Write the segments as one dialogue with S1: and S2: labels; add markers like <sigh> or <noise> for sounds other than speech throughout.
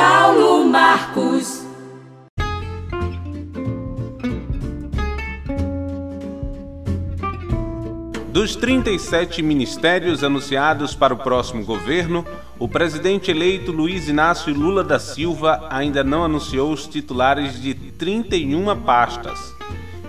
S1: Paulo Marcos.
S2: Dos 37 ministérios anunciados para o próximo governo, o presidente eleito Luiz Inácio Lula da Silva ainda não anunciou os titulares de 31 pastas.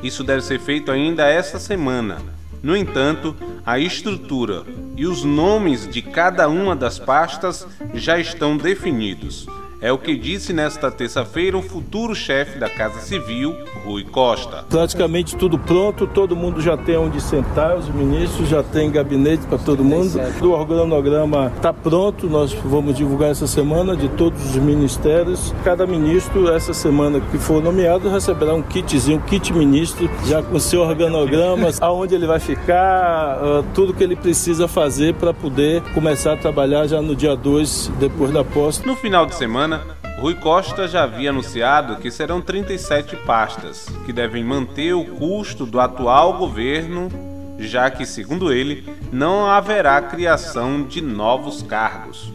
S2: Isso deve ser feito ainda esta semana. No entanto, a estrutura e os nomes de cada uma das pastas já estão definidos. É o que disse nesta terça-feira o futuro chefe da Casa Civil, Rui Costa.
S3: Praticamente tudo pronto, todo mundo já tem onde sentar, os ministros já têm gabinete para todo mundo. O organograma está pronto, nós vamos divulgar essa semana de todos os ministérios. Cada ministro, essa semana que for nomeado, receberá um kitzinho, um kit ministro, já com seu organograma, <laughs> aonde ele vai ficar, ah, tudo que ele precisa fazer para poder começar a trabalhar já no dia 2, depois da posse.
S2: No final de semana, semana, Rui Costa já havia anunciado que serão 37 pastas, que devem manter o custo do atual governo, já que, segundo ele, não haverá criação de novos cargos.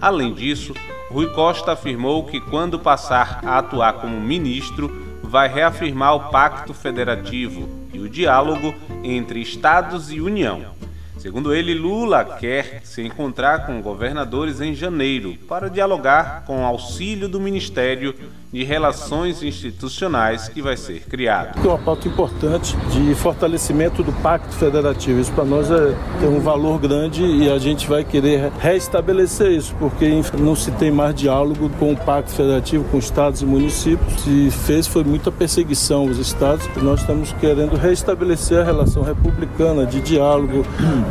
S2: Além disso, Rui Costa afirmou que, quando passar a atuar como ministro, vai reafirmar o Pacto Federativo e o diálogo entre Estados e União Segundo ele, Lula quer se encontrar com governadores em janeiro para dialogar com o auxílio do Ministério de Relações Institucionais que vai ser criado.
S3: É uma pauta importante de fortalecimento do Pacto Federativo. Isso para nós é, tem um valor grande e a gente vai querer restabelecer isso, porque não se tem mais diálogo com o Pacto Federativo, com estados e municípios. Se fez foi muita perseguição aos estados. Nós estamos querendo restabelecer a relação republicana de diálogo,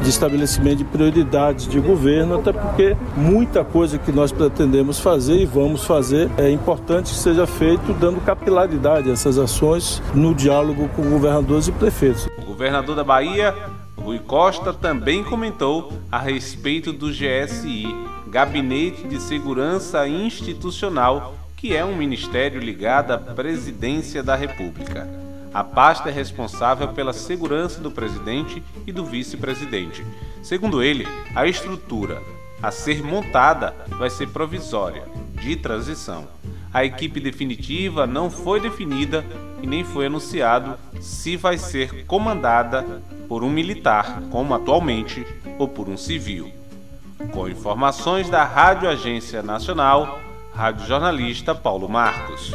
S3: de estabelecimento de prioridades de governo, até porque muita coisa que nós pretendemos fazer e vamos fazer é importante que seja seja feito dando capilaridade a essas ações no diálogo com governadores e prefeitos.
S2: O governador da Bahia, Rui Costa, também comentou a respeito do GSI, Gabinete de Segurança Institucional, que é um ministério ligado à Presidência da República. A pasta é responsável pela segurança do presidente e do vice-presidente. Segundo ele, a estrutura a ser montada vai ser provisória, de transição. A equipe definitiva não foi definida e nem foi anunciado se vai ser comandada por um militar, como atualmente, ou por um civil. Com informações da Rádio Agência Nacional, Rádio Jornalista Paulo Marcos.